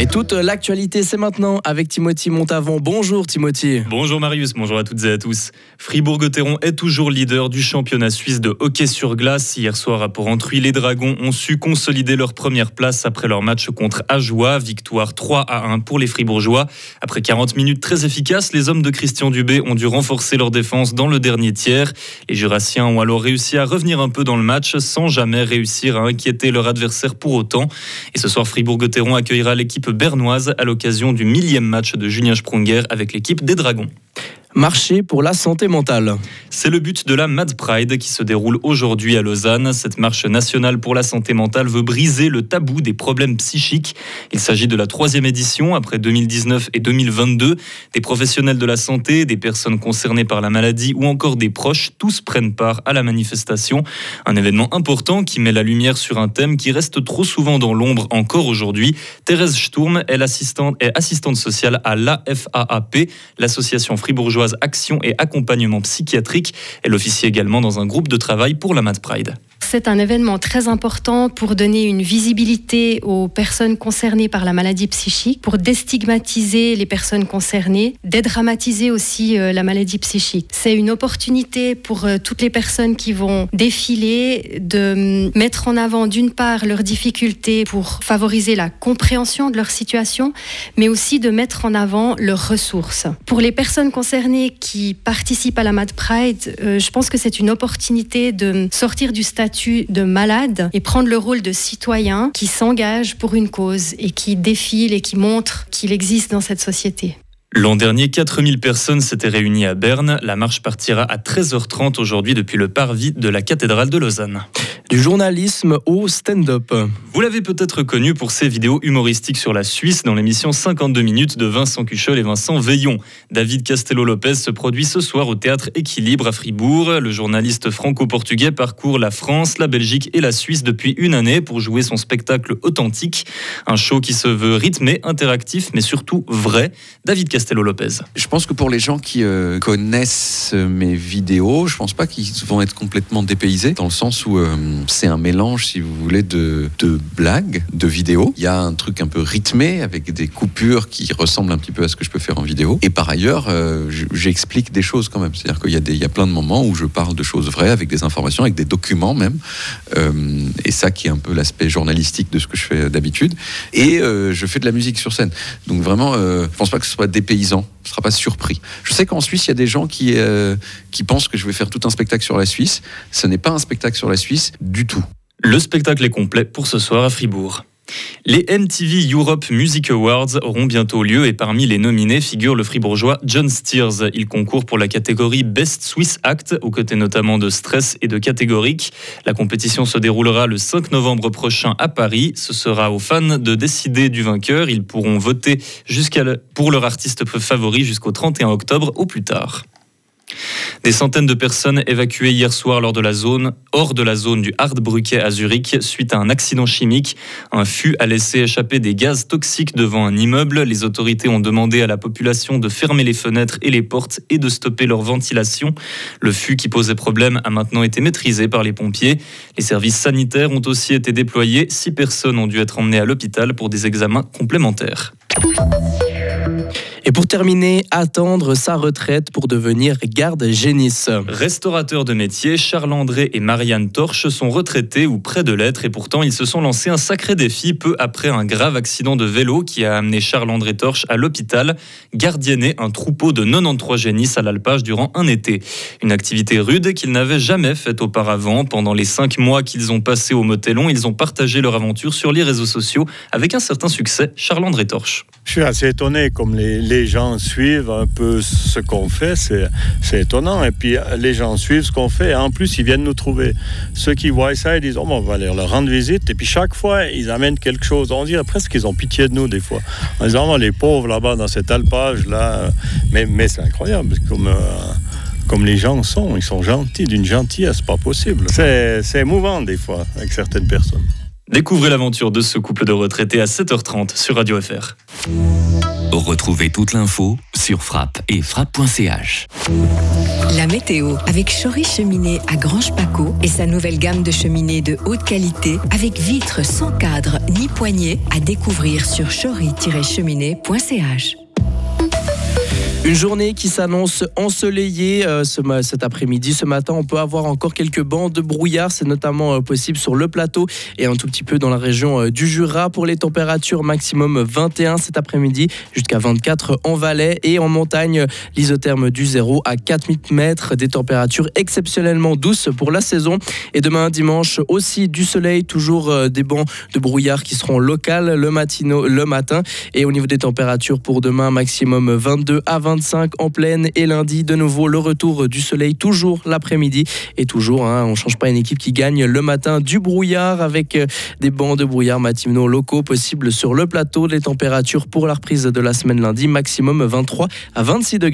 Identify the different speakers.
Speaker 1: Et toute l'actualité, c'est maintenant avec Timothy Montavon. Bonjour Timothy.
Speaker 2: Bonjour Marius, bonjour à toutes et à tous. Fribourg-Gotteron est toujours leader du championnat suisse de hockey sur glace. Hier soir à Porrentruy, les Dragons ont su consolider leur première place après leur match contre Ajoie. Victoire 3 à 1 pour les Fribourgeois. Après 40 minutes très efficaces, les hommes de Christian Dubé ont dû renforcer leur défense dans le dernier tiers. Les Jurassiens ont alors réussi à revenir un peu dans le match sans jamais réussir à inquiéter leur adversaire pour autant. Et ce soir, Fribourg-Gotteron accueillera l'équipe bernoise à l'occasion du millième match de Julien Sprunger avec l'équipe des Dragons.
Speaker 1: Marcher pour la santé mentale.
Speaker 2: C'est le but de la Mad Pride qui se déroule aujourd'hui à Lausanne. Cette marche nationale pour la santé mentale veut briser le tabou des problèmes psychiques. Il s'agit de la troisième édition après 2019 et 2022. Des professionnels de la santé, des personnes concernées par la maladie ou encore des proches, tous prennent part à la manifestation. Un événement important qui met la lumière sur un thème qui reste trop souvent dans l'ombre encore aujourd'hui. Thérèse Sturm est, assistante, est assistante sociale à l'AFAAP, l'association fribourgeoise Action et Accompagnement Psychiatrique. Elle officie également dans un groupe de travail pour la Mad Pride.
Speaker 3: C'est un événement très important pour donner une visibilité aux personnes concernées par la maladie psychique, pour déstigmatiser les personnes concernées, dédramatiser aussi euh, la maladie psychique. C'est une opportunité pour euh, toutes les personnes qui vont défiler de mm, mettre en avant d'une part leurs difficultés pour favoriser la compréhension de leur situation, mais aussi de mettre en avant leurs ressources. Pour les personnes concernées qui participent à la Mad Pride, euh, je pense que c'est une opportunité de sortir du statut de malade et prendre le rôle de citoyen qui s'engage pour une cause et qui défile et qui montre qu'il existe dans cette société.
Speaker 2: L'an dernier, 4000 personnes s'étaient réunies à Berne. La marche partira à 13h30 aujourd'hui depuis le parvis de la cathédrale de Lausanne.
Speaker 1: Du journalisme au stand-up.
Speaker 2: Vous l'avez peut-être connu pour ses vidéos humoristiques sur la Suisse dans l'émission 52 minutes de Vincent Cuchol et Vincent Veillon. David Castello-Lopez se produit ce soir au théâtre Équilibre à Fribourg. Le journaliste franco-portugais parcourt la France, la Belgique et la Suisse depuis une année pour jouer son spectacle authentique. Un show qui se veut rythmé, interactif, mais surtout vrai. David Lopez.
Speaker 4: Je pense que pour les gens qui euh, connaissent mes vidéos, je pense pas qu'ils vont être complètement dépaysés, dans le sens où euh, c'est un mélange, si vous voulez, de, blagues, de vidéos. Il y a un truc un peu rythmé, avec des coupures qui ressemblent un petit peu à ce que je peux faire en vidéo. Et par ailleurs, euh, j'explique des choses quand même. C'est-à-dire qu'il y, a plein de moments où je parle de choses vraies, avec des informations, avec des documents même. et ça qui est un peu l'aspect journalistique de ce que je fais d'habitude. Et je fais de la musique sur scène. Donc vraiment, je pense pas que ce soit dépaysant paysans ne sera pas surpris. Je sais qu'en Suisse, il y a des gens qui, euh, qui pensent que je vais faire tout un spectacle sur la Suisse. Ce n'est pas un spectacle sur la Suisse du tout.
Speaker 2: Le spectacle est complet pour ce soir à Fribourg. Les MTV Europe Music Awards auront bientôt lieu et parmi les nominés figure le fribourgeois John Steers. Il concourt pour la catégorie Best Swiss Act, aux côtés notamment de Stress et de Catégorique. La compétition se déroulera le 5 novembre prochain à Paris. Ce sera aux fans de décider du vainqueur. Ils pourront voter jusqu'à pour leur artiste favori jusqu'au 31 octobre au plus tard. Des centaines de personnes évacuées hier soir lors de la zone, hors de la zone du Hardbrücke à Zurich suite à un accident chimique. Un fût a laissé échapper des gaz toxiques devant un immeuble. Les autorités ont demandé à la population de fermer les fenêtres et les portes et de stopper leur ventilation. Le fût qui posait problème a maintenant été maîtrisé par les pompiers. Les services sanitaires ont aussi été déployés. Six personnes ont dû être emmenées à l'hôpital pour des examens complémentaires.
Speaker 1: Et pour terminer, attendre sa retraite pour devenir garde-génisse.
Speaker 2: Restaurateurs de métier, Charles André et Marianne Torche sont retraités ou près de l'être et pourtant ils se sont lancés un sacré défi peu après un grave accident de vélo qui a amené Charles André Torche à l'hôpital, gardienner un troupeau de 93 génisses à l'alpage durant un été. Une activité rude qu'ils n'avaient jamais faite auparavant. Pendant les cinq mois qu'ils ont passés au Motelon, ils ont partagé leur aventure sur les réseaux sociaux avec un certain succès. Charles André Torche.
Speaker 5: Je suis assez étonné comme les les gens suivent un peu ce qu'on fait, c'est étonnant. Et puis les gens suivent ce qu'on fait. Et en plus, ils viennent nous trouver. Ceux qui voient ça, ils disent oh, on va aller leur rendre visite. Et puis chaque fois, ils amènent quelque chose. On dirait presque qu'ils ont pitié de nous des fois. En disant oh, les pauvres là-bas dans cet alpage-là. Mais, mais c'est incroyable. Comme. Euh, comme les gens sont, ils sont gentils, d'une gentillesse pas possible. C'est émouvant des fois avec certaines personnes.
Speaker 2: Découvrez l'aventure de ce couple de retraités à 7h30 sur Radio FR.
Speaker 6: Retrouvez toute l'info sur frappe et frappe.ch.
Speaker 7: La météo avec Chory Cheminée à Grange Paco et sa nouvelle gamme de cheminées de haute qualité avec vitres sans cadre ni poignée à découvrir sur chory-cheminée.ch.
Speaker 1: Une journée qui s'annonce ensoleillée euh, ce, cet après-midi. Ce matin, on peut avoir encore quelques bancs de brouillard. C'est notamment euh, possible sur le plateau et un tout petit peu dans la région euh, du Jura. Pour les températures, maximum 21 cet après-midi, jusqu'à 24 en Valais et en montagne, l'isotherme du 0 à 4000 mètres. Des températures exceptionnellement douces pour la saison. Et demain, dimanche, aussi du soleil, toujours des bancs de brouillard qui seront locales le, matino, le matin. Et au niveau des températures pour demain, maximum 22 à 20 25 en pleine et lundi de nouveau le retour du soleil toujours l'après-midi. Et toujours hein, on change pas une équipe qui gagne le matin du brouillard avec euh, des bancs de brouillard matinaux locaux possibles sur le plateau. Les températures pour la reprise de la semaine lundi maximum 23 à 26 degrés